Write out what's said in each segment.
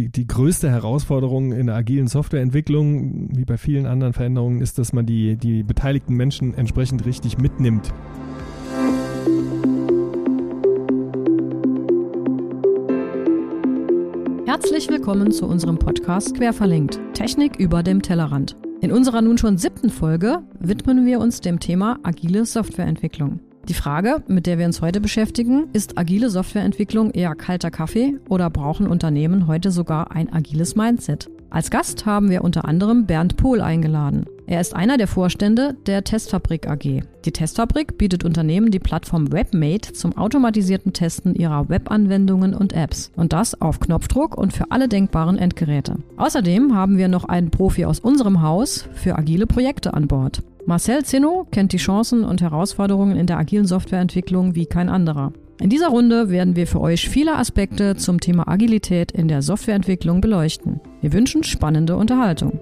die, die größte Herausforderung in der agilen Softwareentwicklung, wie bei vielen anderen Veränderungen, ist, dass man die, die beteiligten Menschen entsprechend richtig mitnimmt. Herzlich willkommen zu unserem Podcast Querverlinkt. Technik über dem Tellerrand. In unserer nun schon siebten Folge widmen wir uns dem Thema agile Softwareentwicklung. Die Frage, mit der wir uns heute beschäftigen, ist agile Softwareentwicklung eher kalter Kaffee oder brauchen Unternehmen heute sogar ein agiles Mindset? Als Gast haben wir unter anderem Bernd Pohl eingeladen. Er ist einer der Vorstände der Testfabrik AG. Die Testfabrik bietet Unternehmen die Plattform WebMate zum automatisierten Testen ihrer Webanwendungen und Apps. Und das auf Knopfdruck und für alle denkbaren Endgeräte. Außerdem haben wir noch einen Profi aus unserem Haus für agile Projekte an Bord. Marcel Zinno kennt die Chancen und Herausforderungen in der agilen Softwareentwicklung wie kein anderer. In dieser Runde werden wir für euch viele Aspekte zum Thema Agilität in der Softwareentwicklung beleuchten. Wir wünschen spannende Unterhaltung.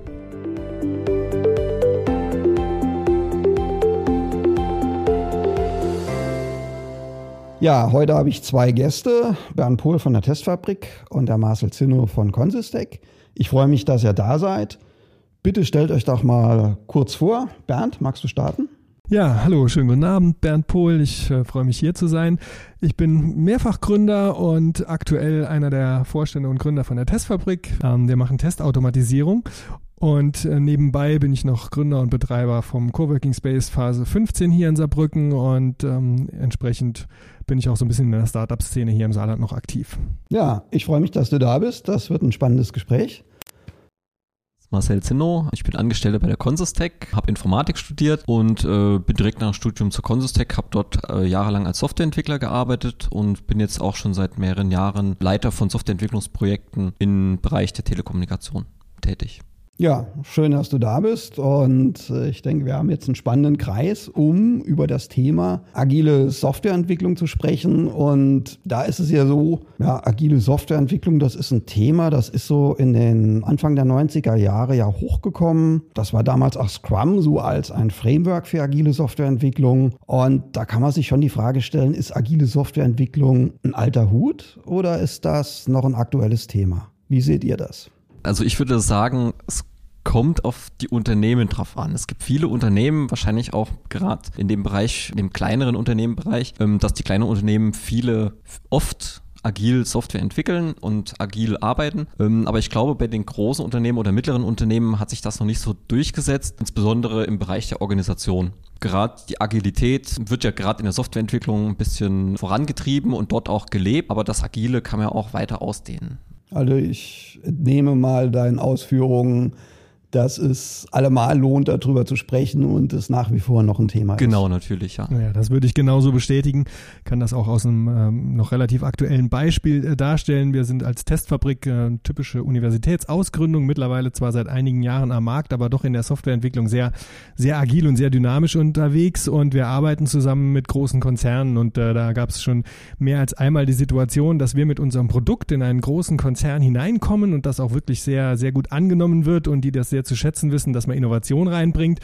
Ja, heute habe ich zwei Gäste, Bernd Pohl von der Testfabrik und der Marcel Zinno von Consistec. Ich freue mich, dass ihr da seid. Bitte stellt euch doch mal kurz vor. Bernd, magst du starten? Ja, hallo, schönen guten Abend, Bernd Pohl. Ich äh, freue mich hier zu sein. Ich bin Mehrfachgründer und aktuell einer der Vorstände und Gründer von der Testfabrik. Ähm, wir machen Testautomatisierung und äh, nebenbei bin ich noch Gründer und Betreiber vom Coworking Space Phase 15 hier in Saarbrücken und ähm, entsprechend bin ich auch so ein bisschen in der Startup-Szene hier im Saarland noch aktiv. Ja, ich freue mich, dass du da bist. Das wird ein spannendes Gespräch. Marcel Zinno. Ich bin Angestellter bei der Consistec, habe Informatik studiert und äh, bin direkt nach dem Studium zur Consistec, habe dort äh, jahrelang als Softwareentwickler gearbeitet und bin jetzt auch schon seit mehreren Jahren Leiter von Softwareentwicklungsprojekten im Bereich der Telekommunikation tätig. Ja, schön, dass du da bist. Und äh, ich denke, wir haben jetzt einen spannenden Kreis, um über das Thema agile Softwareentwicklung zu sprechen. Und da ist es ja so, ja, agile Softwareentwicklung, das ist ein Thema, das ist so in den Anfang der 90er Jahre ja hochgekommen. Das war damals auch Scrum so als ein Framework für agile Softwareentwicklung. Und da kann man sich schon die Frage stellen, ist agile Softwareentwicklung ein alter Hut oder ist das noch ein aktuelles Thema? Wie seht ihr das? Also ich würde sagen, es kommt auf die Unternehmen drauf an. Es gibt viele Unternehmen, wahrscheinlich auch gerade in dem Bereich, in dem kleineren Unternehmenbereich, ähm, dass die kleinen Unternehmen viele oft agil Software entwickeln und agil arbeiten. Ähm, aber ich glaube, bei den großen Unternehmen oder mittleren Unternehmen hat sich das noch nicht so durchgesetzt, insbesondere im Bereich der Organisation. Gerade die Agilität wird ja gerade in der Softwareentwicklung ein bisschen vorangetrieben und dort auch gelebt, aber das Agile kann man ja auch weiter ausdehnen. Also ich nehme mal deinen Ausführungen dass es allemal lohnt, darüber zu sprechen und es nach wie vor noch ein Thema ist. Genau, natürlich, ja. Ja, das würde ich genauso bestätigen. Kann das auch aus einem ähm, noch relativ aktuellen Beispiel äh, darstellen. Wir sind als Testfabrik äh, typische Universitätsausgründung, mittlerweile zwar seit einigen Jahren am Markt, aber doch in der Softwareentwicklung sehr, sehr agil und sehr dynamisch unterwegs und wir arbeiten zusammen mit großen Konzernen und äh, da gab es schon mehr als einmal die Situation, dass wir mit unserem Produkt in einen großen Konzern hineinkommen und das auch wirklich sehr, sehr gut angenommen wird und die das sehr sehr zu schätzen wissen, dass man Innovation reinbringt.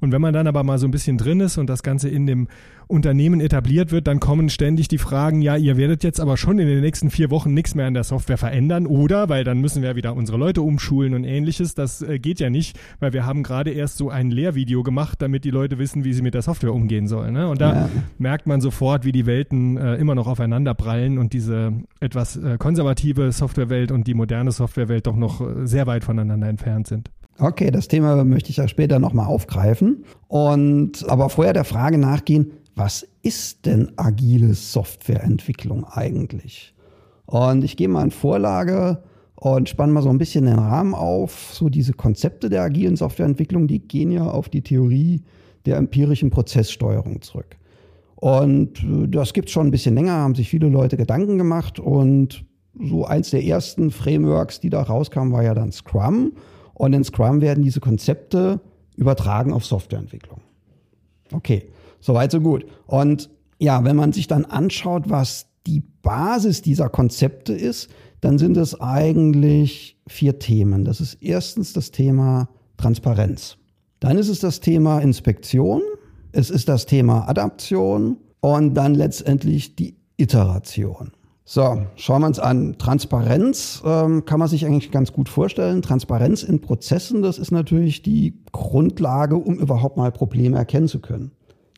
Und wenn man dann aber mal so ein bisschen drin ist und das Ganze in dem Unternehmen etabliert wird, dann kommen ständig die Fragen, ja, ihr werdet jetzt aber schon in den nächsten vier Wochen nichts mehr an der Software verändern oder, weil dann müssen wir wieder unsere Leute umschulen und ähnliches. Das äh, geht ja nicht, weil wir haben gerade erst so ein Lehrvideo gemacht, damit die Leute wissen, wie sie mit der Software umgehen sollen. Ne? Und da ja. merkt man sofort, wie die Welten äh, immer noch aufeinander prallen und diese etwas äh, konservative Softwarewelt und die moderne Softwarewelt doch noch äh, sehr weit voneinander entfernt sind. Okay, das Thema möchte ich ja später nochmal aufgreifen. Und aber vorher der Frage nachgehen, was ist denn agile Softwareentwicklung eigentlich? Und ich gehe mal in Vorlage und spanne mal so ein bisschen den Rahmen auf. So diese Konzepte der agilen Softwareentwicklung, die gehen ja auf die Theorie der empirischen Prozesssteuerung zurück. Und äh, das gibt es schon ein bisschen länger, haben sich viele Leute Gedanken gemacht. Und so eins der ersten Frameworks, die da rauskamen, war ja dann Scrum. Und in Scrum werden diese Konzepte übertragen auf Softwareentwicklung. Okay, soweit so gut. Und ja, wenn man sich dann anschaut, was die Basis dieser Konzepte ist, dann sind es eigentlich vier Themen. Das ist erstens das Thema Transparenz. Dann ist es das Thema Inspektion. Es ist das Thema Adaption und dann letztendlich die Iteration. So, schauen wir uns an. Transparenz ähm, kann man sich eigentlich ganz gut vorstellen. Transparenz in Prozessen, das ist natürlich die Grundlage, um überhaupt mal Probleme erkennen zu können.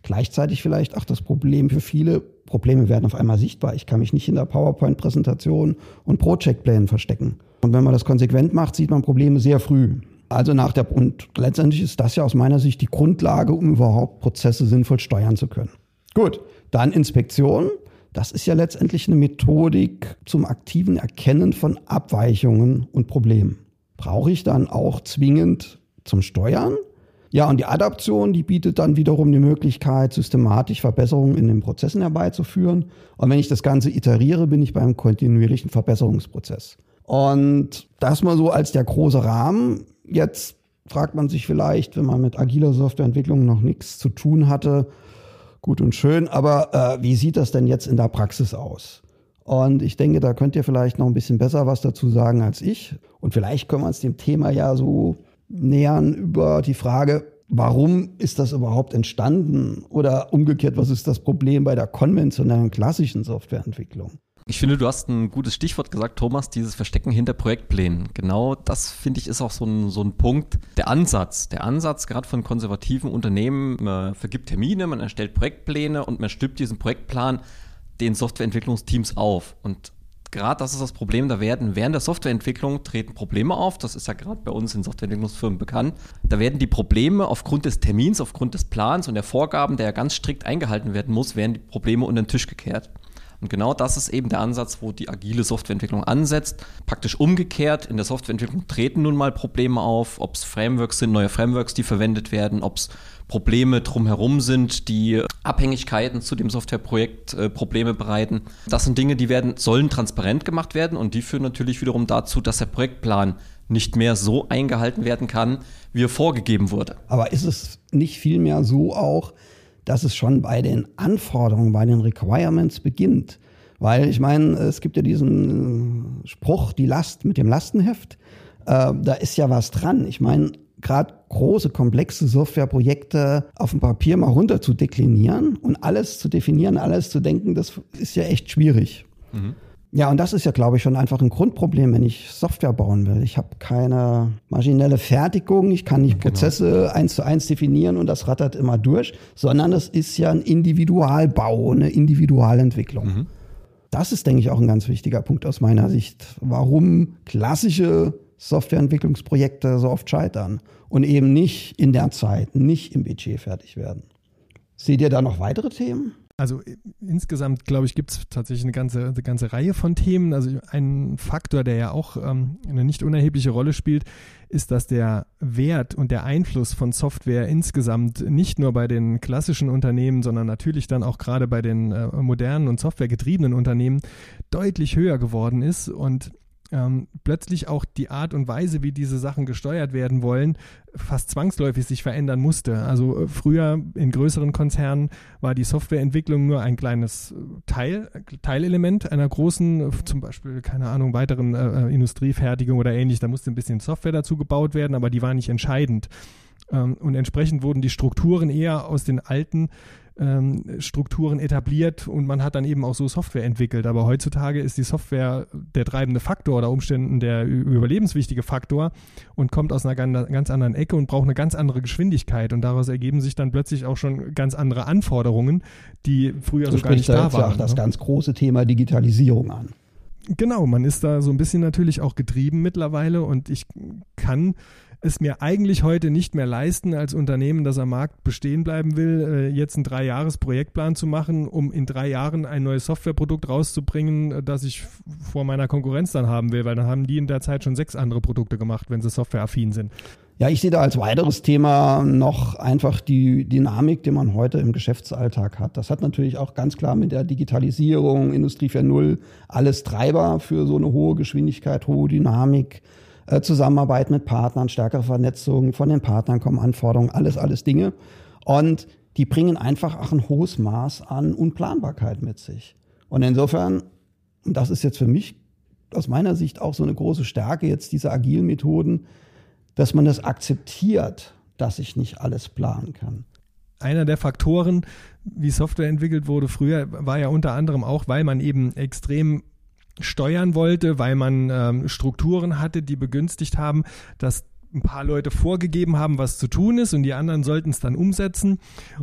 Gleichzeitig vielleicht auch das Problem für viele, Probleme werden auf einmal sichtbar. Ich kann mich nicht in der PowerPoint-Präsentation und Project-Plänen verstecken. Und wenn man das konsequent macht, sieht man Probleme sehr früh. Also nach der, und letztendlich ist das ja aus meiner Sicht die Grundlage, um überhaupt Prozesse sinnvoll steuern zu können. Gut, dann Inspektion. Das ist ja letztendlich eine Methodik zum aktiven Erkennen von Abweichungen und Problemen. Brauche ich dann auch zwingend zum Steuern? Ja, und die Adaption, die bietet dann wiederum die Möglichkeit, systematisch Verbesserungen in den Prozessen herbeizuführen. Und wenn ich das Ganze iteriere, bin ich beim kontinuierlichen Verbesserungsprozess. Und das mal so als der große Rahmen. Jetzt fragt man sich vielleicht, wenn man mit agiler Softwareentwicklung noch nichts zu tun hatte, gut und schön, aber äh, wie sieht das denn jetzt in der Praxis aus? Und ich denke, da könnt ihr vielleicht noch ein bisschen besser was dazu sagen als ich. Und vielleicht können wir uns dem Thema ja so nähern über die Frage, warum ist das überhaupt entstanden? Oder umgekehrt, was ist das Problem bei der konventionellen klassischen Softwareentwicklung? Ich finde, du hast ein gutes Stichwort gesagt, Thomas, dieses Verstecken hinter Projektplänen. Genau das, finde ich, ist auch so ein, so ein Punkt. Der Ansatz, der Ansatz gerade von konservativen Unternehmen, man vergibt Termine, man erstellt Projektpläne und man stülpt diesen Projektplan den Softwareentwicklungsteams auf. Und gerade das ist das Problem, da werden während der Softwareentwicklung treten Probleme auf, das ist ja gerade bei uns in Softwareentwicklungsfirmen bekannt. Da werden die Probleme aufgrund des Termins, aufgrund des Plans und der Vorgaben, der ja ganz strikt eingehalten werden muss, werden die Probleme unter den Tisch gekehrt. Und genau das ist eben der Ansatz, wo die agile Softwareentwicklung ansetzt. Praktisch umgekehrt, in der Softwareentwicklung treten nun mal Probleme auf, ob es Frameworks sind, neue Frameworks, die verwendet werden, ob es Probleme drumherum sind, die Abhängigkeiten zu dem Softwareprojekt äh, Probleme bereiten. Das sind Dinge, die werden, sollen transparent gemacht werden und die führen natürlich wiederum dazu, dass der Projektplan nicht mehr so eingehalten werden kann, wie er vorgegeben wurde. Aber ist es nicht vielmehr so auch, dass es schon bei den Anforderungen, bei den Requirements beginnt. Weil ich meine, es gibt ja diesen Spruch, die Last mit dem Lastenheft. Äh, da ist ja was dran. Ich meine, gerade große, komplexe Softwareprojekte auf dem Papier mal runter zu deklinieren und alles zu definieren, alles zu denken, das ist ja echt schwierig. Mhm. Ja, und das ist ja, glaube ich, schon einfach ein Grundproblem, wenn ich Software bauen will. Ich habe keine maschinelle Fertigung, ich kann nicht genau. Prozesse eins zu eins definieren und das rattert immer durch, sondern es ist ja ein Individualbau, eine Individualentwicklung. Mhm. Das ist, denke ich, auch ein ganz wichtiger Punkt aus meiner Sicht, warum klassische Softwareentwicklungsprojekte so oft scheitern und eben nicht in der Zeit, nicht im Budget fertig werden. Seht ihr da noch weitere Themen? Also insgesamt, glaube ich, gibt es tatsächlich eine ganze, eine ganze Reihe von Themen. Also ein Faktor, der ja auch ähm, eine nicht unerhebliche Rolle spielt, ist, dass der Wert und der Einfluss von Software insgesamt nicht nur bei den klassischen Unternehmen, sondern natürlich dann auch gerade bei den äh, modernen und softwaregetriebenen Unternehmen deutlich höher geworden ist. Und ähm, plötzlich auch die Art und Weise, wie diese Sachen gesteuert werden wollen, fast zwangsläufig sich verändern musste. Also äh, früher in größeren Konzernen war die Softwareentwicklung nur ein kleines äh, Teil, Teilelement einer großen, äh, zum Beispiel, keine Ahnung, weiteren äh, Industriefertigung oder ähnlich. Da musste ein bisschen Software dazu gebaut werden, aber die war nicht entscheidend. Ähm, und entsprechend wurden die Strukturen eher aus den alten ähm, Strukturen etabliert und man hat dann eben auch so Software entwickelt. Aber heutzutage ist die Software der treibende Faktor oder Umständen der überlebenswichtige Faktor und kommt aus einer ganz anderen Ecke und braucht eine ganz andere Geschwindigkeit. Und daraus ergeben sich dann plötzlich auch schon ganz andere Anforderungen, die früher so gar nicht da waren. Das ne? ganz große Thema Digitalisierung an. Genau, man ist da so ein bisschen natürlich auch getrieben mittlerweile und ich kann es mir eigentlich heute nicht mehr leisten, als Unternehmen, das am Markt bestehen bleiben will, äh, jetzt einen Drei-Jahres-Projektplan zu machen, um in drei Jahren ein neues Softwareprodukt rauszubringen, äh, das ich vor meiner Konkurrenz dann haben will, weil dann haben die in der Zeit schon sechs andere Produkte gemacht, wenn sie softwareaffin sind. Ja, ich sehe da als weiteres Thema noch einfach die Dynamik, die man heute im Geschäftsalltag hat. Das hat natürlich auch ganz klar mit der Digitalisierung, Industrie 4.0, alles Treiber für so eine hohe Geschwindigkeit, hohe Dynamik. Äh, Zusammenarbeit mit Partnern, stärkere Vernetzung, von den Partnern kommen Anforderungen, alles, alles Dinge. Und die bringen einfach auch ein hohes Maß an Unplanbarkeit mit sich. Und insofern, und das ist jetzt für mich aus meiner Sicht auch so eine große Stärke jetzt dieser agilen Methoden, dass man das akzeptiert, dass ich nicht alles planen kann. Einer der Faktoren, wie Software entwickelt wurde früher, war ja unter anderem auch, weil man eben extrem steuern wollte, weil man ähm, Strukturen hatte, die begünstigt haben, dass ein paar Leute vorgegeben haben, was zu tun ist und die anderen sollten es dann umsetzen.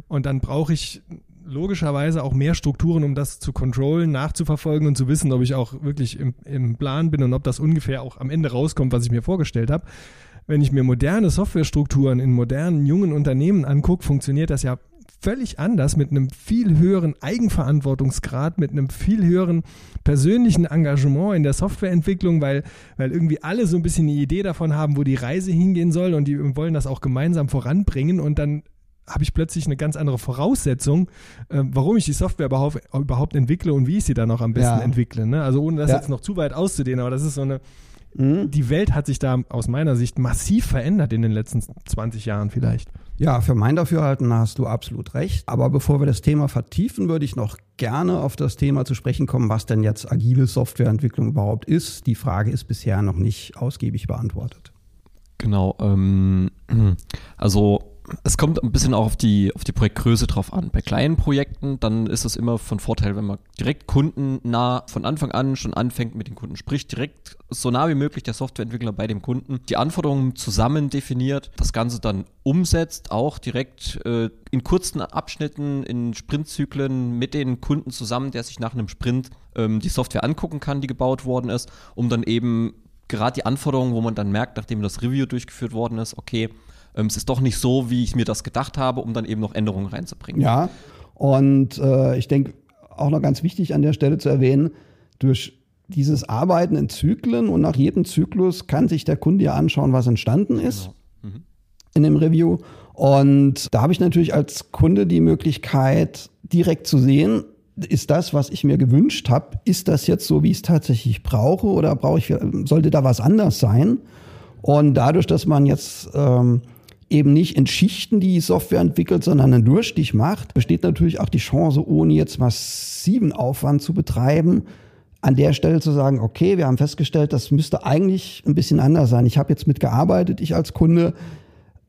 Und dann brauche ich logischerweise auch mehr Strukturen, um das zu controllen, nachzuverfolgen und zu wissen, ob ich auch wirklich im, im Plan bin und ob das ungefähr auch am Ende rauskommt, was ich mir vorgestellt habe. Wenn ich mir moderne Softwarestrukturen in modernen, jungen Unternehmen angucke, funktioniert das ja völlig anders mit einem viel höheren Eigenverantwortungsgrad, mit einem viel höheren persönlichen Engagement in der Softwareentwicklung, weil, weil irgendwie alle so ein bisschen die Idee davon haben, wo die Reise hingehen soll und die wollen das auch gemeinsam voranbringen und dann habe ich plötzlich eine ganz andere Voraussetzung, äh, warum ich die Software überhaupt, überhaupt entwickle und wie ich sie dann auch am besten ja. entwickle. Ne? Also ohne das ja. jetzt noch zu weit auszudehnen, aber das ist so eine, mhm. die Welt hat sich da aus meiner Sicht massiv verändert in den letzten 20 Jahren vielleicht. Ja, für mein Dafürhalten hast du absolut recht. Aber bevor wir das Thema vertiefen, würde ich noch gerne auf das Thema zu sprechen kommen, was denn jetzt agile Softwareentwicklung überhaupt ist. Die Frage ist bisher noch nicht ausgiebig beantwortet. Genau. Ähm, also es kommt ein bisschen auch auf die, auf die Projektgröße drauf an. Bei kleinen Projekten, dann ist es immer von Vorteil, wenn man direkt kundennah von Anfang an schon anfängt mit den Kunden, sprich direkt so nah wie möglich der Softwareentwickler bei dem Kunden, die Anforderungen zusammen definiert, das Ganze dann umsetzt, auch direkt äh, in kurzen Abschnitten, in Sprintzyklen mit den Kunden zusammen, der sich nach einem Sprint ähm, die Software angucken kann, die gebaut worden ist, um dann eben gerade die Anforderungen, wo man dann merkt, nachdem das Review durchgeführt worden ist, okay, ähm, es ist doch nicht so, wie ich mir das gedacht habe, um dann eben noch Änderungen reinzubringen. Ja, und äh, ich denke, auch noch ganz wichtig an der Stelle zu erwähnen, durch dieses Arbeiten in Zyklen und nach jedem Zyklus kann sich der Kunde ja anschauen, was entstanden ist genau. mhm. in dem Review. Und da habe ich natürlich als Kunde die Möglichkeit, direkt zu sehen, ist das, was ich mir gewünscht habe, ist das jetzt so, wie ich es tatsächlich brauche oder brauche ich, sollte da was anders sein? Und dadurch, dass man jetzt ähm, eben nicht in Schichten die Software entwickelt, sondern einen Durchstich macht, besteht natürlich auch die Chance, ohne jetzt massiven Aufwand zu betreiben, an der Stelle zu sagen, okay, wir haben festgestellt, das müsste eigentlich ein bisschen anders sein. Ich habe jetzt mitgearbeitet, ich als Kunde,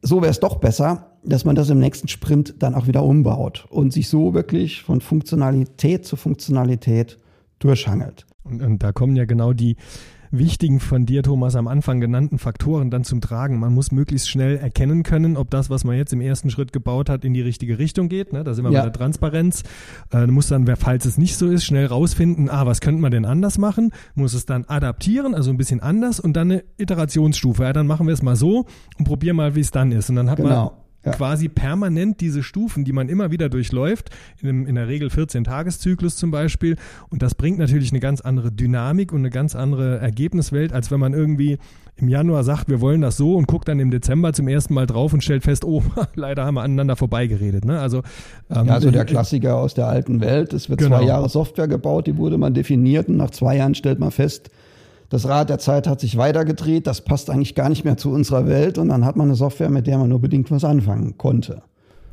so wäre es doch besser, dass man das im nächsten Sprint dann auch wieder umbaut und sich so wirklich von Funktionalität zu Funktionalität durchhangelt. Und, und da kommen ja genau die wichtigen von dir, Thomas, am Anfang genannten Faktoren dann zum Tragen. Man muss möglichst schnell erkennen können, ob das, was man jetzt im ersten Schritt gebaut hat, in die richtige Richtung geht. Ne? Da sind wir ja. bei der Transparenz. Äh, muss dann, falls es nicht so ist, schnell rausfinden, ah, was könnte man denn anders machen? Muss es dann adaptieren, also ein bisschen anders und dann eine Iterationsstufe. Ja, dann machen wir es mal so und probieren mal, wie es dann ist. Und dann hat genau. man ja. quasi permanent diese Stufen, die man immer wieder durchläuft, in, einem, in der Regel 14-Tageszyklus zum Beispiel. Und das bringt natürlich eine ganz andere Dynamik und eine ganz andere Ergebniswelt, als wenn man irgendwie im Januar sagt, wir wollen das so und guckt dann im Dezember zum ersten Mal drauf und stellt fest, oh, leider haben wir aneinander vorbeigeredet. Ne? Also, ähm, ja, so der Klassiker aus der alten Welt. Es wird genau. zwei Jahre Software gebaut, die wurde man definiert und nach zwei Jahren stellt man fest, das Rad der Zeit hat sich weitergedreht, das passt eigentlich gar nicht mehr zu unserer Welt und dann hat man eine Software, mit der man nur bedingt was anfangen konnte.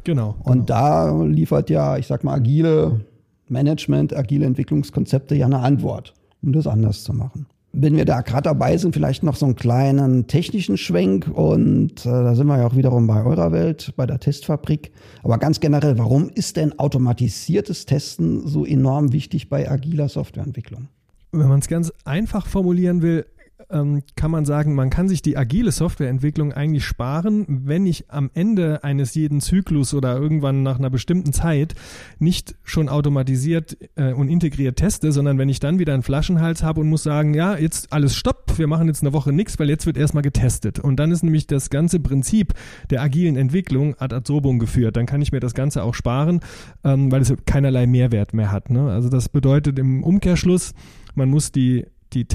Genau. Und genau. da liefert ja, ich sag mal, agile Management, agile Entwicklungskonzepte ja eine Antwort, um das anders zu machen. Wenn wir da gerade dabei sind, vielleicht noch so einen kleinen technischen Schwenk und äh, da sind wir ja auch wiederum bei eurer Welt, bei der Testfabrik. Aber ganz generell, warum ist denn automatisiertes Testen so enorm wichtig bei agiler Softwareentwicklung? Wenn man es ganz einfach formulieren will, ähm, kann man sagen, man kann sich die agile Softwareentwicklung eigentlich sparen, wenn ich am Ende eines jeden Zyklus oder irgendwann nach einer bestimmten Zeit nicht schon automatisiert äh, und integriert teste, sondern wenn ich dann wieder einen Flaschenhals habe und muss sagen, ja, jetzt alles stopp, wir machen jetzt eine Woche nichts, weil jetzt wird erstmal getestet. Und dann ist nämlich das ganze Prinzip der agilen Entwicklung ad absurdum geführt. Dann kann ich mir das Ganze auch sparen, ähm, weil es keinerlei Mehrwert mehr hat. Ne? Also das bedeutet im Umkehrschluss, man muss die, die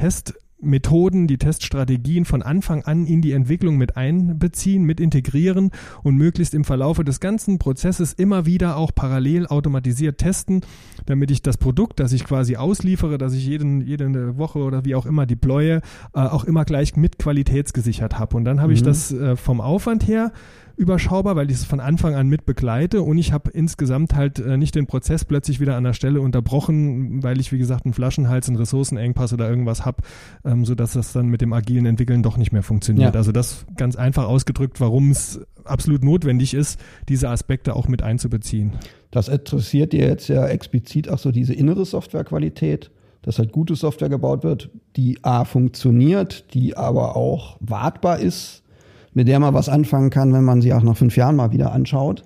Testmethoden, die Teststrategien von Anfang an in die Entwicklung mit einbeziehen, mit integrieren und möglichst im Verlaufe des ganzen Prozesses immer wieder auch parallel automatisiert testen, damit ich das Produkt, das ich quasi ausliefere, das ich jeden, jede Woche oder wie auch immer deploye, äh, auch immer gleich mit qualitätsgesichert habe. Und dann habe mhm. ich das äh, vom Aufwand her überschaubar, weil ich es von Anfang an mit begleite und ich habe insgesamt halt äh, nicht den Prozess plötzlich wieder an der Stelle unterbrochen, weil ich, wie gesagt, einen Flaschenhals, einen Ressourcenengpass oder irgendwas habe, ähm, sodass das dann mit dem agilen Entwickeln doch nicht mehr funktioniert. Ja. Also das ganz einfach ausgedrückt, warum es absolut notwendig ist, diese Aspekte auch mit einzubeziehen. Das interessiert dir jetzt ja explizit auch so diese innere Softwarequalität dass halt gute Software gebaut wird, die A funktioniert, die aber auch wartbar ist, mit der man was anfangen kann, wenn man sie auch nach fünf Jahren mal wieder anschaut.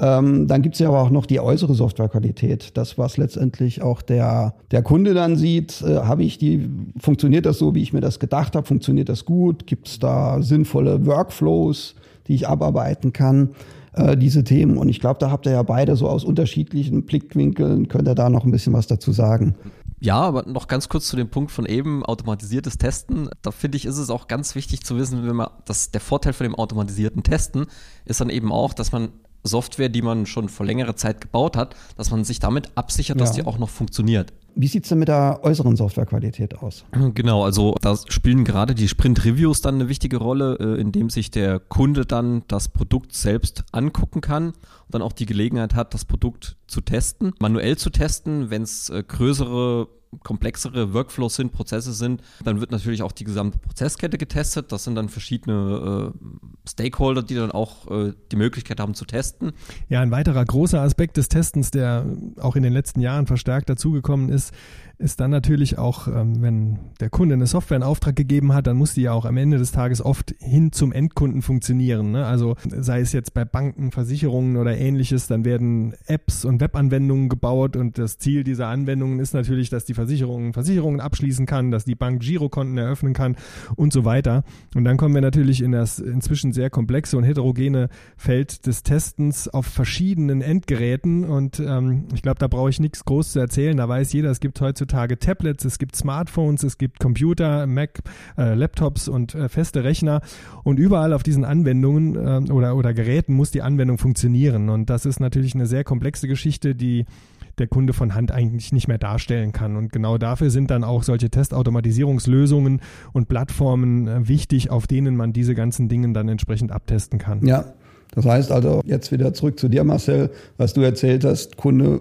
Ähm, dann gibt es ja aber auch noch die äußere Softwarequalität. Das, was letztendlich auch der, der Kunde dann sieht, äh, habe ich die, funktioniert das so, wie ich mir das gedacht habe? Funktioniert das gut? Gibt es da sinnvolle Workflows, die ich abarbeiten kann? Äh, diese Themen. Und ich glaube, da habt ihr ja beide so aus unterschiedlichen Blickwinkeln, könnt ihr da noch ein bisschen was dazu sagen. Ja, aber noch ganz kurz zu dem Punkt von eben, automatisiertes Testen. Da finde ich, ist es auch ganz wichtig zu wissen, wenn man, dass der Vorteil von dem automatisierten Testen ist dann eben auch, dass man Software, die man schon vor längerer Zeit gebaut hat, dass man sich damit absichert, dass die auch noch funktioniert. Wie sieht es denn mit der äußeren Softwarequalität aus? Genau, also da spielen gerade die Sprint-Reviews dann eine wichtige Rolle, äh, indem sich der Kunde dann das Produkt selbst angucken kann und dann auch die Gelegenheit hat, das Produkt zu testen, manuell zu testen, wenn es äh, größere komplexere Workflows sind, Prozesse sind, dann wird natürlich auch die gesamte Prozesskette getestet. Das sind dann verschiedene äh, Stakeholder, die dann auch äh, die Möglichkeit haben zu testen. Ja, ein weiterer großer Aspekt des Testens, der auch in den letzten Jahren verstärkt dazugekommen ist, ist dann natürlich auch, ähm, wenn der Kunde eine Software in Auftrag gegeben hat, dann muss die ja auch am Ende des Tages oft hin zum Endkunden funktionieren. Ne? Also sei es jetzt bei Banken, Versicherungen oder ähnliches, dann werden Apps und Webanwendungen gebaut und das Ziel dieser Anwendungen ist natürlich, dass die Versicherung Versicherungen abschließen kann, dass die Bank Girokonten eröffnen kann und so weiter. Und dann kommen wir natürlich in das inzwischen sehr komplexe und heterogene Feld des Testens auf verschiedenen Endgeräten und ähm, ich glaube, da brauche ich nichts groß zu erzählen. Da weiß jeder, es gibt heutzutage heutzutage Tablets, es gibt Smartphones, es gibt Computer, Mac, äh, Laptops und äh, feste Rechner und überall auf diesen Anwendungen äh, oder, oder Geräten muss die Anwendung funktionieren und das ist natürlich eine sehr komplexe Geschichte, die der Kunde von Hand eigentlich nicht mehr darstellen kann. Und genau dafür sind dann auch solche Testautomatisierungslösungen und Plattformen äh, wichtig, auf denen man diese ganzen Dinge dann entsprechend abtesten kann. Ja, das heißt also, jetzt wieder zurück zu dir, Marcel, was du erzählt hast, Kunde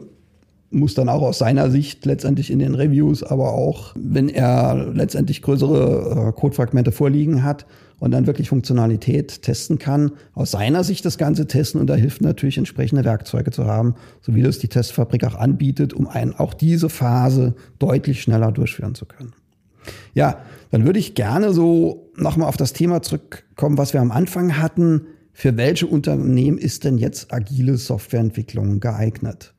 muss dann auch aus seiner Sicht letztendlich in den Reviews, aber auch wenn er letztendlich größere äh, Codefragmente vorliegen hat und dann wirklich Funktionalität testen kann, aus seiner Sicht das Ganze testen und da hilft natürlich entsprechende Werkzeuge zu haben, so wie das die Testfabrik auch anbietet, um einen auch diese Phase deutlich schneller durchführen zu können. Ja, dann würde ich gerne so nochmal auf das Thema zurückkommen, was wir am Anfang hatten. Für welche Unternehmen ist denn jetzt agile Softwareentwicklung geeignet?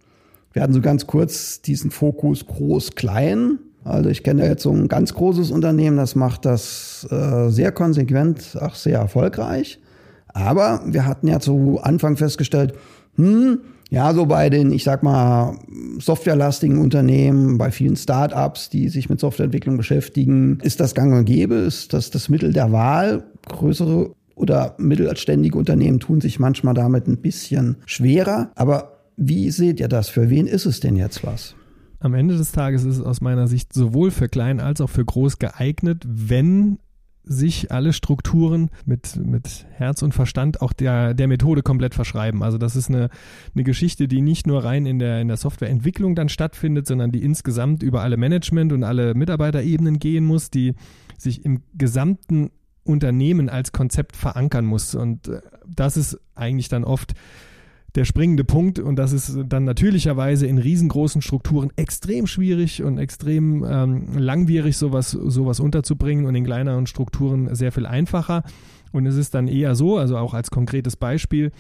Wir hatten so ganz kurz diesen Fokus groß-klein. Also ich kenne jetzt so ein ganz großes Unternehmen, das macht das äh, sehr konsequent, auch sehr erfolgreich. Aber wir hatten ja zu Anfang festgestellt, hm, ja, so bei den, ich sag mal, softwarelastigen Unternehmen, bei vielen Startups, die sich mit Softwareentwicklung beschäftigen, ist das gang und gäbe, ist das das Mittel der Wahl. Größere oder mittelständige Unternehmen tun sich manchmal damit ein bisschen schwerer. Aber wie seht ihr das? Für wen ist es denn jetzt was? Am Ende des Tages ist es aus meiner Sicht sowohl für klein als auch für groß geeignet, wenn sich alle Strukturen mit, mit Herz und Verstand auch der, der Methode komplett verschreiben. Also das ist eine, eine Geschichte, die nicht nur rein in der, in der Softwareentwicklung dann stattfindet, sondern die insgesamt über alle Management- und alle Mitarbeiterebenen gehen muss, die sich im gesamten Unternehmen als Konzept verankern muss. Und äh, das ist eigentlich dann oft der springende Punkt und das ist dann natürlicherweise in riesengroßen Strukturen extrem schwierig und extrem ähm, langwierig, sowas, sowas unterzubringen und in kleineren Strukturen sehr viel einfacher. Und es ist dann eher so, also auch als konkretes Beispiel,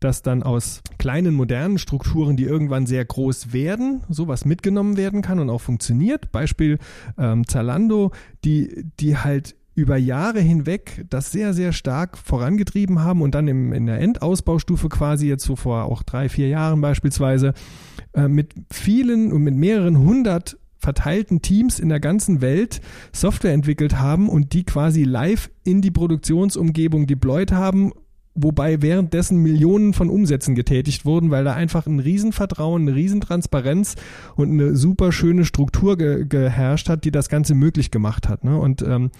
dass dann aus kleinen modernen Strukturen, die irgendwann sehr groß werden, sowas mitgenommen werden kann und auch funktioniert. Beispiel ähm, Zalando, die, die halt über Jahre hinweg das sehr, sehr stark vorangetrieben haben und dann im, in der Endausbaustufe quasi jetzt so vor auch drei, vier Jahren beispielsweise äh, mit vielen und mit mehreren hundert verteilten Teams in der ganzen Welt Software entwickelt haben und die quasi live in die Produktionsumgebung deployed haben wobei währenddessen Millionen von Umsätzen getätigt wurden, weil da einfach ein Riesenvertrauen, eine Riesentransparenz und eine super schöne Struktur ge geherrscht hat, die das Ganze möglich gemacht hat. Ne? Und ähm,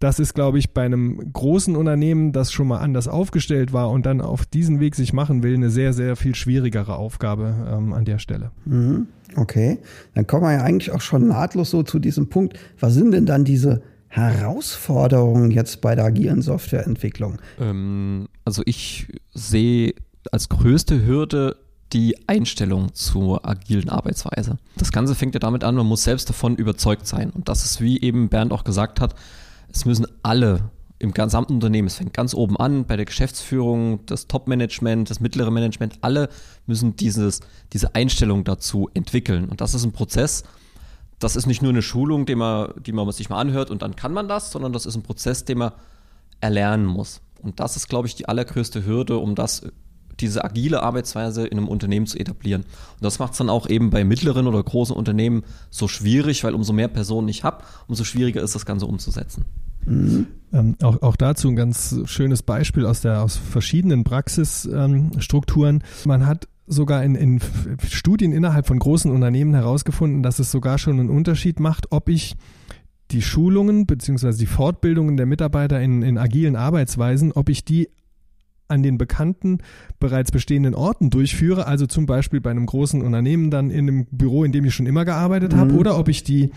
das ist, glaube ich, bei einem großen Unternehmen, das schon mal anders aufgestellt war und dann auf diesen Weg sich machen will, eine sehr, sehr viel schwierigere Aufgabe ähm, an der Stelle. Mhm. Okay, dann kommen wir ja eigentlich auch schon nahtlos so zu diesem Punkt. Was sind denn dann diese Herausforderungen jetzt bei der agilen Softwareentwicklung? Ähm, also ich sehe als größte Hürde die Einstellung zur agilen Arbeitsweise. Das Ganze fängt ja damit an, man muss selbst davon überzeugt sein. Und das ist, wie eben Bernd auch gesagt hat, es müssen alle im gesamten Unternehmen, es fängt ganz oben an, bei der Geschäftsführung, das Top-Management, das mittlere Management, alle müssen dieses, diese Einstellung dazu entwickeln. Und das ist ein Prozess, das ist nicht nur eine Schulung, die man, die man sich mal anhört und dann kann man das, sondern das ist ein Prozess, den man erlernen muss. Und das ist, glaube ich, die allergrößte Hürde, um das, diese agile Arbeitsweise in einem Unternehmen zu etablieren. Und das macht es dann auch eben bei mittleren oder großen Unternehmen so schwierig, weil umso mehr Personen ich habe, umso schwieriger ist das Ganze umzusetzen. Mhm. Ähm, auch, auch dazu ein ganz schönes Beispiel aus der aus verschiedenen Praxisstrukturen. Ähm, Man hat sogar in, in Studien innerhalb von großen Unternehmen herausgefunden, dass es sogar schon einen Unterschied macht, ob ich die Schulungen bzw. die Fortbildungen der Mitarbeiter in, in agilen Arbeitsweisen, ob ich die an den bekannten, bereits bestehenden Orten durchführe, also zum Beispiel bei einem großen Unternehmen dann in einem Büro, in dem ich schon immer gearbeitet mhm. habe, oder ob ich die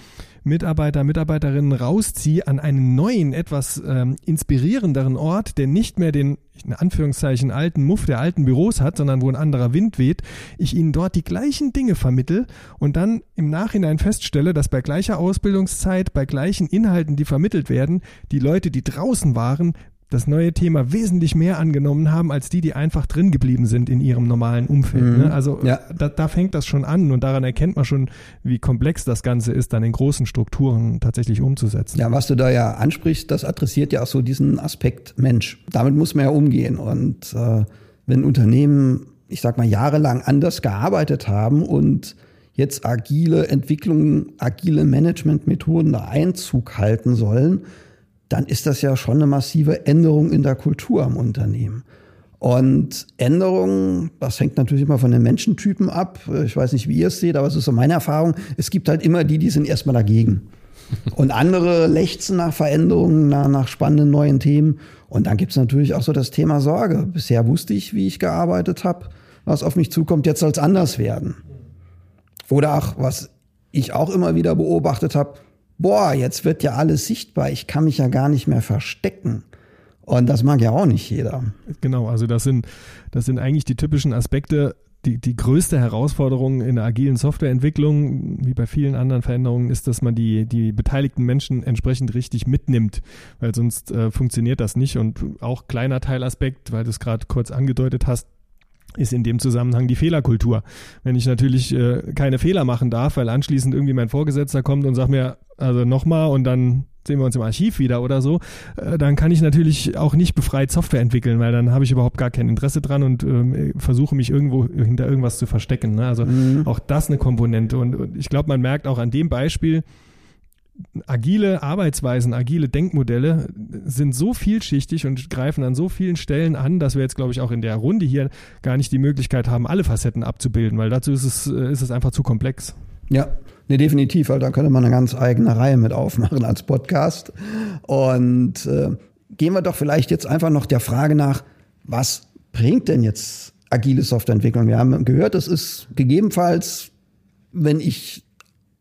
Mitarbeiter, Mitarbeiterinnen rausziehe an einen neuen, etwas ähm, inspirierenderen Ort, der nicht mehr den, in Anführungszeichen, alten Muff der alten Büros hat, sondern wo ein anderer Wind weht, ich ihnen dort die gleichen Dinge vermittel und dann im Nachhinein feststelle, dass bei gleicher Ausbildungszeit, bei gleichen Inhalten, die vermittelt werden, die Leute, die draußen waren, das neue Thema wesentlich mehr angenommen haben, als die, die einfach drin geblieben sind in ihrem normalen Umfeld. Mhm. Ne? Also ja. da, da fängt das schon an und daran erkennt man schon, wie komplex das Ganze ist, dann in großen Strukturen tatsächlich umzusetzen. Ja, was du da ja ansprichst, das adressiert ja auch so diesen Aspekt Mensch. Damit muss man ja umgehen. Und äh, wenn Unternehmen, ich sag mal, jahrelang anders gearbeitet haben und jetzt agile Entwicklungen, agile Managementmethoden da Einzug halten sollen, dann ist das ja schon eine massive Änderung in der Kultur am Unternehmen. Und Änderungen, das hängt natürlich immer von den Menschentypen ab. Ich weiß nicht, wie ihr es seht, aber es ist so meine Erfahrung. Es gibt halt immer die, die sind erstmal dagegen. Und andere lechzen nach Veränderungen, nach, nach spannenden neuen Themen. Und dann gibt es natürlich auch so das Thema Sorge. Bisher wusste ich, wie ich gearbeitet habe, was auf mich zukommt. Jetzt soll es anders werden. Oder auch, was ich auch immer wieder beobachtet habe, boah, jetzt wird ja alles sichtbar, ich kann mich ja gar nicht mehr verstecken. Und das mag ja auch nicht jeder. Genau, also das sind, das sind eigentlich die typischen Aspekte. Die, die größte Herausforderung in der agilen Softwareentwicklung, wie bei vielen anderen Veränderungen, ist, dass man die, die beteiligten Menschen entsprechend richtig mitnimmt, weil sonst äh, funktioniert das nicht. Und auch kleiner Teilaspekt, weil du es gerade kurz angedeutet hast, ist in dem Zusammenhang die Fehlerkultur. Wenn ich natürlich äh, keine Fehler machen darf, weil anschließend irgendwie mein Vorgesetzter kommt und sagt mir, also nochmal und dann sehen wir uns im Archiv wieder oder so, äh, dann kann ich natürlich auch nicht befreit Software entwickeln, weil dann habe ich überhaupt gar kein Interesse dran und ähm, versuche mich irgendwo hinter irgendwas zu verstecken. Ne? Also mhm. auch das eine Komponente. Und, und ich glaube, man merkt auch an dem Beispiel, agile Arbeitsweisen, agile Denkmodelle sind so vielschichtig und greifen an so vielen Stellen an, dass wir jetzt, glaube ich, auch in der Runde hier gar nicht die Möglichkeit haben, alle Facetten abzubilden, weil dazu ist es, äh, ist es einfach zu komplex. Ja, nee, definitiv, weil da könnte man eine ganz eigene Reihe mit aufmachen als Podcast. Und äh, gehen wir doch vielleicht jetzt einfach noch der Frage nach, was bringt denn jetzt agile Softwareentwicklung? Wir haben gehört, es ist gegebenenfalls, wenn ich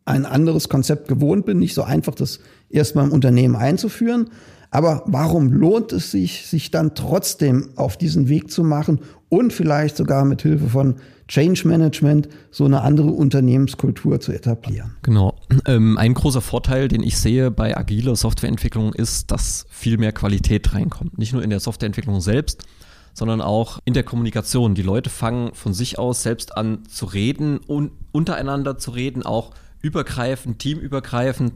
ein anderes Konzept gewohnt bin, nicht so einfach, das erstmal im Unternehmen einzuführen. Aber warum lohnt es sich, sich dann trotzdem auf diesen Weg zu machen und vielleicht sogar mit Hilfe von Change Management so eine andere Unternehmenskultur zu etablieren? Genau. Ähm, ein großer Vorteil, den ich sehe bei agiler Softwareentwicklung, ist, dass viel mehr Qualität reinkommt. Nicht nur in der Softwareentwicklung selbst, sondern auch in der Kommunikation. Die Leute fangen von sich aus selbst an zu reden und untereinander zu reden, auch übergreifend, teamübergreifend.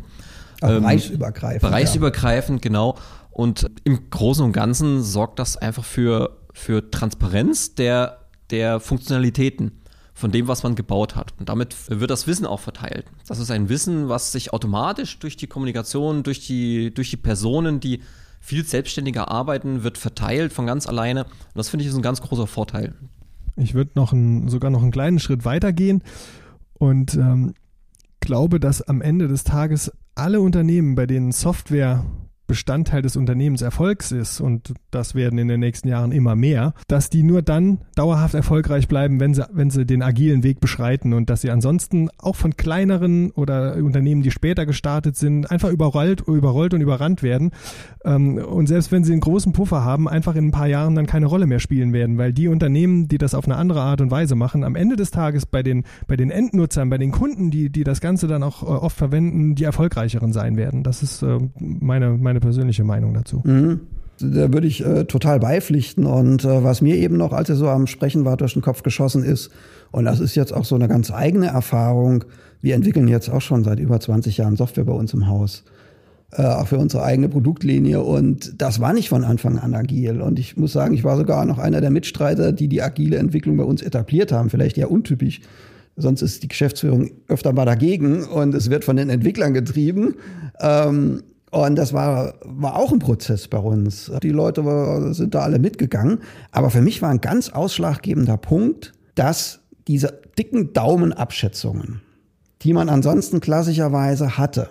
Ähm, bereichsübergreifend. Bereichsübergreifend, ja. genau. Und im Großen und Ganzen sorgt das einfach für, für Transparenz der, der Funktionalitäten von dem, was man gebaut hat. Und damit wird das Wissen auch verteilt. Das ist ein Wissen, was sich automatisch durch die Kommunikation, durch die, durch die Personen, die viel selbstständiger arbeiten, wird verteilt von ganz alleine. Und das finde ich ist ein ganz großer Vorteil. Ich würde noch ein, sogar noch einen kleinen Schritt weitergehen und ähm, glaube, dass am Ende des Tages alle Unternehmen, bei denen Software Bestandteil des Unternehmenserfolgs ist, und das werden in den nächsten Jahren immer mehr, dass die nur dann dauerhaft erfolgreich bleiben, wenn sie, wenn sie den agilen Weg beschreiten und dass sie ansonsten auch von kleineren oder Unternehmen, die später gestartet sind, einfach überrollt, überrollt und überrannt werden. Ähm, und selbst wenn sie einen großen Puffer haben, einfach in ein paar Jahren dann keine Rolle mehr spielen werden, weil die Unternehmen, die das auf eine andere Art und Weise machen, am Ende des Tages bei den, bei den Endnutzern, bei den Kunden, die, die das Ganze dann auch äh, oft verwenden, die erfolgreicheren sein werden. Das ist äh, meine, meine persönliche Meinung dazu. Mhm. Da würde ich äh, total beipflichten. Und äh, was mir eben noch, als er so am Sprechen war, durch den Kopf geschossen ist, und das ist jetzt auch so eine ganz eigene Erfahrung, wir entwickeln jetzt auch schon seit über 20 Jahren Software bei uns im Haus. Äh, auch für unsere eigene Produktlinie. Und das war nicht von Anfang an agil. Und ich muss sagen, ich war sogar noch einer der Mitstreiter, die die agile Entwicklung bei uns etabliert haben. Vielleicht eher untypisch. Sonst ist die Geschäftsführung öfter mal dagegen und es wird von den Entwicklern getrieben. Ähm, und das war, war auch ein Prozess bei uns. Die Leute sind da alle mitgegangen. Aber für mich war ein ganz ausschlaggebender Punkt, dass diese dicken Daumenabschätzungen, die man ansonsten klassischerweise hatte,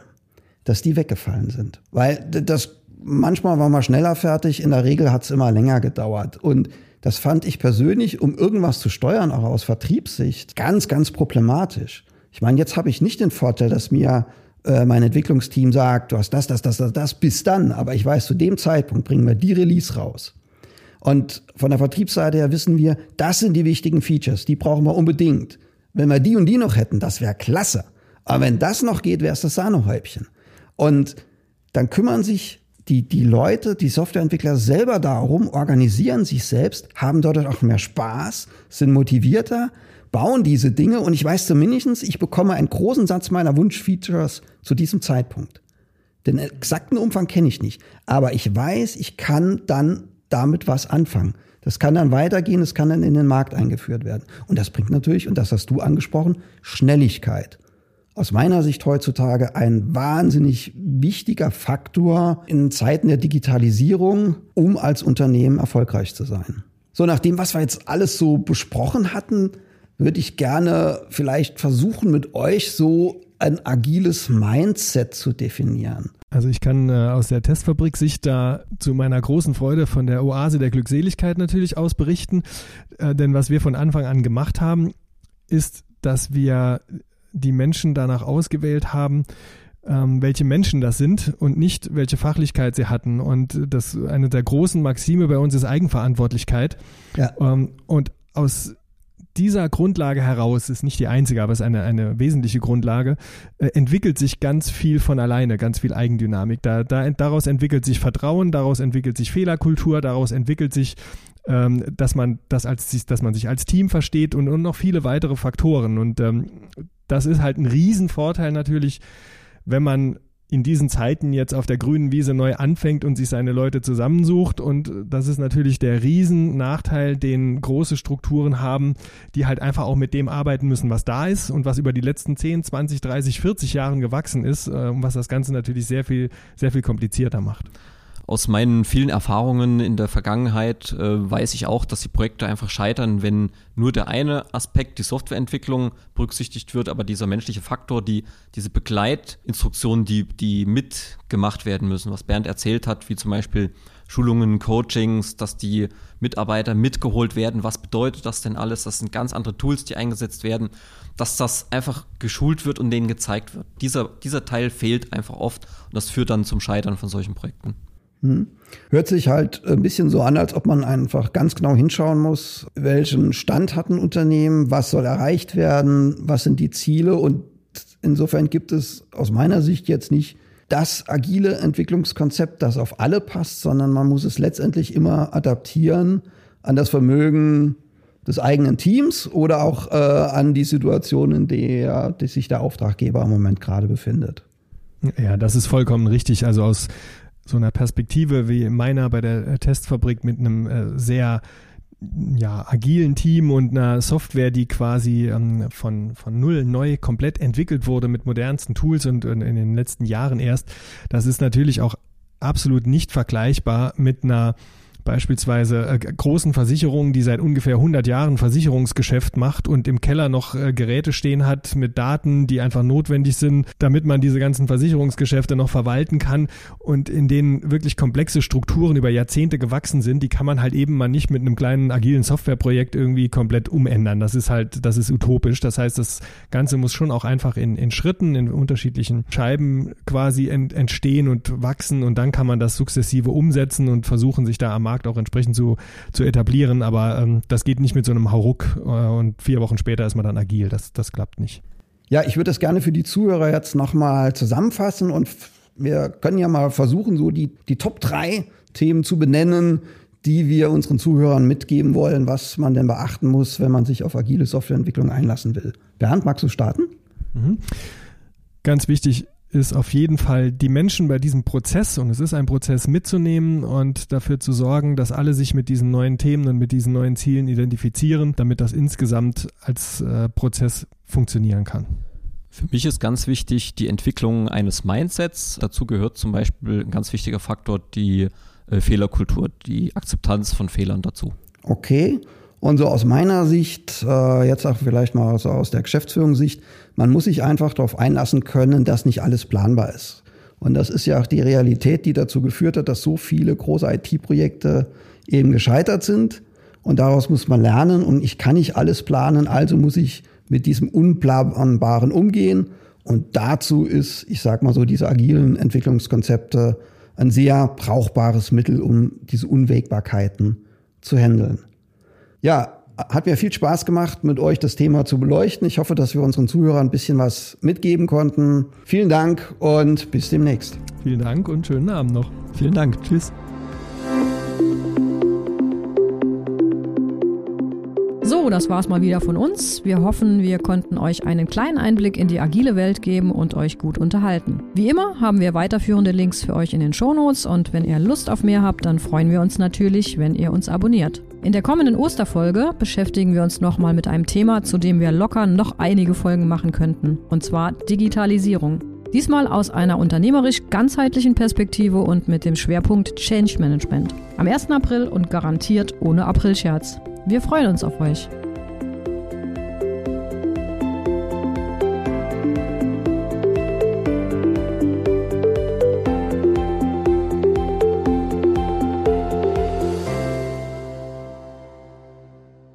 dass die weggefallen sind. Weil das manchmal war man schneller fertig, in der Regel hat es immer länger gedauert. Und das fand ich persönlich, um irgendwas zu steuern, auch aus Vertriebssicht, ganz, ganz problematisch. Ich meine, jetzt habe ich nicht den Vorteil, dass mir äh, mein Entwicklungsteam sagt, du hast das, das, das, das, das, bis dann. Aber ich weiß, zu dem Zeitpunkt bringen wir die Release raus. Und von der Vertriebsseite her wissen wir, das sind die wichtigen Features, die brauchen wir unbedingt. Wenn wir die und die noch hätten, das wäre klasse. Aber wenn das noch geht, wäre es das Sahnehäubchen. Und dann kümmern sich die, die Leute, die Softwareentwickler selber darum, organisieren sich selbst, haben dort auch mehr Spaß, sind motivierter, bauen diese Dinge und ich weiß zumindest, ich bekomme einen großen Satz meiner Wunschfeatures zu diesem Zeitpunkt. Den exakten Umfang kenne ich nicht, aber ich weiß, ich kann dann damit was anfangen. Das kann dann weitergehen, das kann dann in den Markt eingeführt werden. Und das bringt natürlich, und das hast du angesprochen, Schnelligkeit aus meiner Sicht heutzutage ein wahnsinnig wichtiger Faktor in Zeiten der Digitalisierung, um als Unternehmen erfolgreich zu sein. So, nach dem, was wir jetzt alles so besprochen hatten, würde ich gerne vielleicht versuchen, mit euch so ein agiles Mindset zu definieren. Also ich kann äh, aus der Testfabrik-Sicht da zu meiner großen Freude von der Oase der Glückseligkeit natürlich aus berichten. Äh, denn was wir von Anfang an gemacht haben, ist, dass wir die Menschen danach ausgewählt haben, ähm, welche Menschen das sind und nicht welche Fachlichkeit sie hatten. Und das eine der großen Maxime bei uns ist Eigenverantwortlichkeit. Ja. Ähm, und aus dieser Grundlage heraus ist nicht die einzige, aber es ist eine, eine wesentliche Grundlage, äh, entwickelt sich ganz viel von alleine, ganz viel Eigendynamik. Da, da, daraus entwickelt sich Vertrauen, daraus entwickelt sich Fehlerkultur, daraus entwickelt sich ähm, dass man das als, dass man sich als Team versteht und, und noch viele weitere Faktoren. Und ähm, das ist halt ein Riesenvorteil natürlich, wenn man in diesen Zeiten jetzt auf der grünen Wiese neu anfängt und sich seine Leute zusammensucht. Und das ist natürlich der Riesennachteil, den große Strukturen haben, die halt einfach auch mit dem arbeiten müssen, was da ist und was über die letzten 10, 20, 30, 40 Jahren gewachsen ist, äh, was das Ganze natürlich sehr viel, sehr viel komplizierter macht aus meinen vielen Erfahrungen in der Vergangenheit äh, weiß ich auch, dass die Projekte einfach scheitern, wenn nur der eine Aspekt, die Softwareentwicklung, berücksichtigt wird, aber dieser menschliche Faktor, die, diese Begleitinstruktionen, die, die mitgemacht werden müssen, was Bernd erzählt hat, wie zum Beispiel Schulungen, Coachings, dass die Mitarbeiter mitgeholt werden. Was bedeutet das denn alles? Das sind ganz andere Tools, die eingesetzt werden, dass das einfach geschult wird und denen gezeigt wird. Dieser, dieser Teil fehlt einfach oft und das führt dann zum Scheitern von solchen Projekten. Hm. Hört sich halt ein bisschen so an, als ob man einfach ganz genau hinschauen muss, welchen Stand hat ein Unternehmen, was soll erreicht werden, was sind die Ziele und insofern gibt es aus meiner Sicht jetzt nicht das agile Entwicklungskonzept, das auf alle passt, sondern man muss es letztendlich immer adaptieren an das Vermögen des eigenen Teams oder auch äh, an die Situation, in der, der sich der Auftraggeber im Moment gerade befindet. Ja, das ist vollkommen richtig. Also aus so einer Perspektive wie meiner bei der äh, Testfabrik mit einem äh, sehr ja, agilen Team und einer Software, die quasi ähm, von, von null neu komplett entwickelt wurde mit modernsten Tools und, und in den letzten Jahren erst, das ist natürlich auch absolut nicht vergleichbar mit einer beispielsweise äh, großen Versicherungen, die seit ungefähr 100 Jahren Versicherungsgeschäft macht und im Keller noch äh, Geräte stehen hat mit Daten, die einfach notwendig sind, damit man diese ganzen Versicherungsgeschäfte noch verwalten kann und in denen wirklich komplexe Strukturen über Jahrzehnte gewachsen sind, die kann man halt eben mal nicht mit einem kleinen agilen Softwareprojekt irgendwie komplett umändern. Das ist halt, das ist utopisch. Das heißt, das Ganze muss schon auch einfach in, in Schritten, in unterschiedlichen Scheiben quasi ent, entstehen und wachsen und dann kann man das sukzessive umsetzen und versuchen, sich da am Markt auch entsprechend zu, zu etablieren. Aber ähm, das geht nicht mit so einem Hauruck äh, und vier Wochen später ist man dann agil. Das, das klappt nicht. Ja, ich würde das gerne für die Zuhörer jetzt nochmal zusammenfassen und wir können ja mal versuchen, so die, die Top drei Themen zu benennen, die wir unseren Zuhörern mitgeben wollen, was man denn beachten muss, wenn man sich auf agile Softwareentwicklung einlassen will. Bernd, magst du starten? Mhm. Ganz wichtig ist auf jeden Fall die Menschen bei diesem Prozess, und es ist ein Prozess mitzunehmen und dafür zu sorgen, dass alle sich mit diesen neuen Themen und mit diesen neuen Zielen identifizieren, damit das insgesamt als äh, Prozess funktionieren kann. Für mich ist ganz wichtig die Entwicklung eines Mindsets. Dazu gehört zum Beispiel ein ganz wichtiger Faktor die äh, Fehlerkultur, die Akzeptanz von Fehlern dazu. Okay. Und so aus meiner Sicht, äh, jetzt auch vielleicht mal so aus der Geschäftsführungssicht, man muss sich einfach darauf einlassen können, dass nicht alles planbar ist. Und das ist ja auch die Realität, die dazu geführt hat, dass so viele große IT-Projekte eben gescheitert sind. Und daraus muss man lernen. Und ich kann nicht alles planen, also muss ich mit diesem Unplanbaren umgehen. Und dazu ist, ich sag mal so, diese agilen Entwicklungskonzepte ein sehr brauchbares Mittel, um diese Unwägbarkeiten zu handeln. Ja, hat mir viel Spaß gemacht, mit euch das Thema zu beleuchten. Ich hoffe, dass wir unseren Zuhörern ein bisschen was mitgeben konnten. Vielen Dank und bis demnächst. Vielen Dank und schönen Abend noch. Vielen Dank. Tschüss. So, das war's mal wieder von uns. Wir hoffen, wir konnten euch einen kleinen Einblick in die agile Welt geben und euch gut unterhalten. Wie immer haben wir weiterführende Links für euch in den Shownotes und wenn ihr Lust auf mehr habt, dann freuen wir uns natürlich, wenn ihr uns abonniert. In der kommenden Osterfolge beschäftigen wir uns nochmal mit einem Thema, zu dem wir locker noch einige Folgen machen könnten, und zwar Digitalisierung. Diesmal aus einer unternehmerisch ganzheitlichen Perspektive und mit dem Schwerpunkt Change Management. Am 1. April und garantiert ohne Aprilscherz. Wir freuen uns auf euch.